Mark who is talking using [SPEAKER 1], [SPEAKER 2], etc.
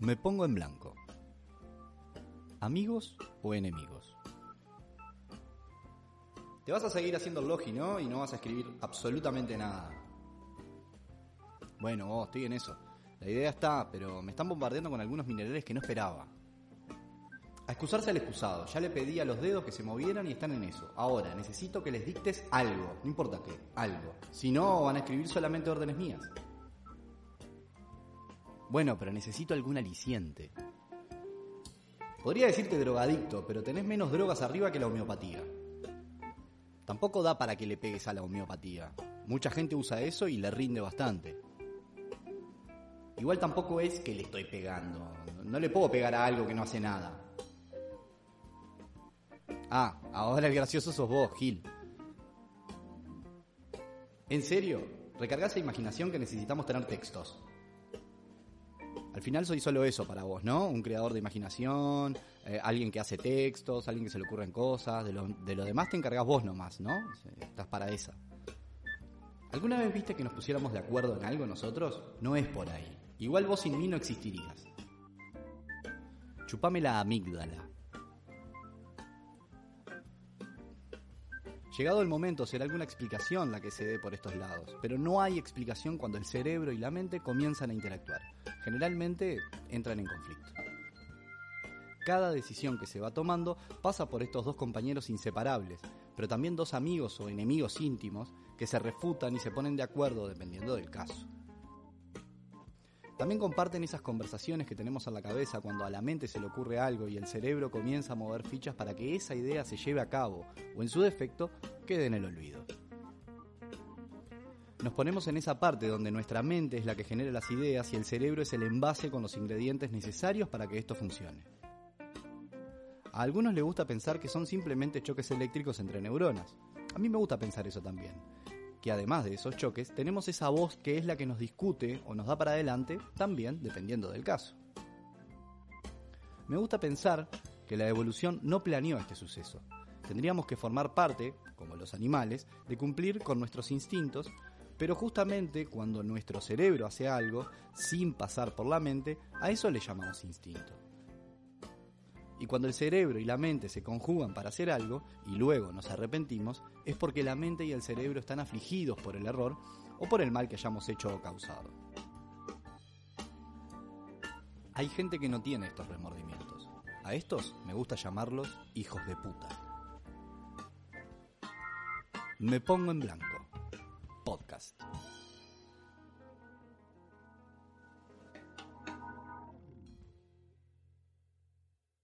[SPEAKER 1] Me pongo en blanco. ¿Amigos o enemigos? Te vas a seguir haciendo el logi, ¿no? Y no vas a escribir absolutamente nada. Bueno, oh, estoy en eso. La idea está, pero me están bombardeando con algunos minerales que no esperaba. A excusarse al excusado. Ya le pedí a los dedos que se movieran y están en eso. Ahora, necesito que les dictes algo. No importa qué, algo. Si no, van a escribir solamente órdenes mías. Bueno, pero necesito algún aliciente. Podría decirte drogadicto, pero tenés menos drogas arriba que la homeopatía. Tampoco da para que le pegues a la homeopatía. Mucha gente usa eso y le rinde bastante. Igual tampoco es que le estoy pegando. No le puedo pegar a algo que no hace nada. Ah, ahora el gracioso sos vos, Gil. ¿En serio? Recargás la imaginación que necesitamos tener textos. Al final soy solo eso para vos, ¿no? Un creador de imaginación, eh, alguien que hace textos, alguien que se le ocurren cosas, de lo, de lo demás te encargás vos nomás, ¿no? Estás para esa. ¿Alguna vez viste que nos pusiéramos de acuerdo en algo nosotros? No es por ahí. Igual vos sin mí no existirías. Chupame la amígdala. Llegado el momento será alguna explicación la que se dé por estos lados, pero no hay explicación cuando el cerebro y la mente comienzan a interactuar. Generalmente entran en conflicto. Cada decisión que se va tomando pasa por estos dos compañeros inseparables, pero también dos amigos o enemigos íntimos que se refutan y se ponen de acuerdo dependiendo del caso. También comparten esas conversaciones que tenemos en la cabeza cuando a la mente se le ocurre algo y el cerebro comienza a mover fichas para que esa idea se lleve a cabo o en su defecto quede en el olvido. Nos ponemos en esa parte donde nuestra mente es la que genera las ideas y el cerebro es el envase con los ingredientes necesarios para que esto funcione. A algunos les gusta pensar que son simplemente choques eléctricos entre neuronas. A mí me gusta pensar eso también que además de esos choques, tenemos esa voz que es la que nos discute o nos da para adelante, también dependiendo del caso. Me gusta pensar que la evolución no planeó este suceso. Tendríamos que formar parte, como los animales, de cumplir con nuestros instintos, pero justamente cuando nuestro cerebro hace algo sin pasar por la mente, a eso le llamamos instinto. Y cuando el cerebro y la mente se conjugan para hacer algo y luego nos arrepentimos, es porque la mente y el cerebro están afligidos por el error o por el mal que hayamos hecho o causado. Hay gente que no tiene estos remordimientos. A estos me gusta llamarlos hijos de puta. Me pongo en blanco.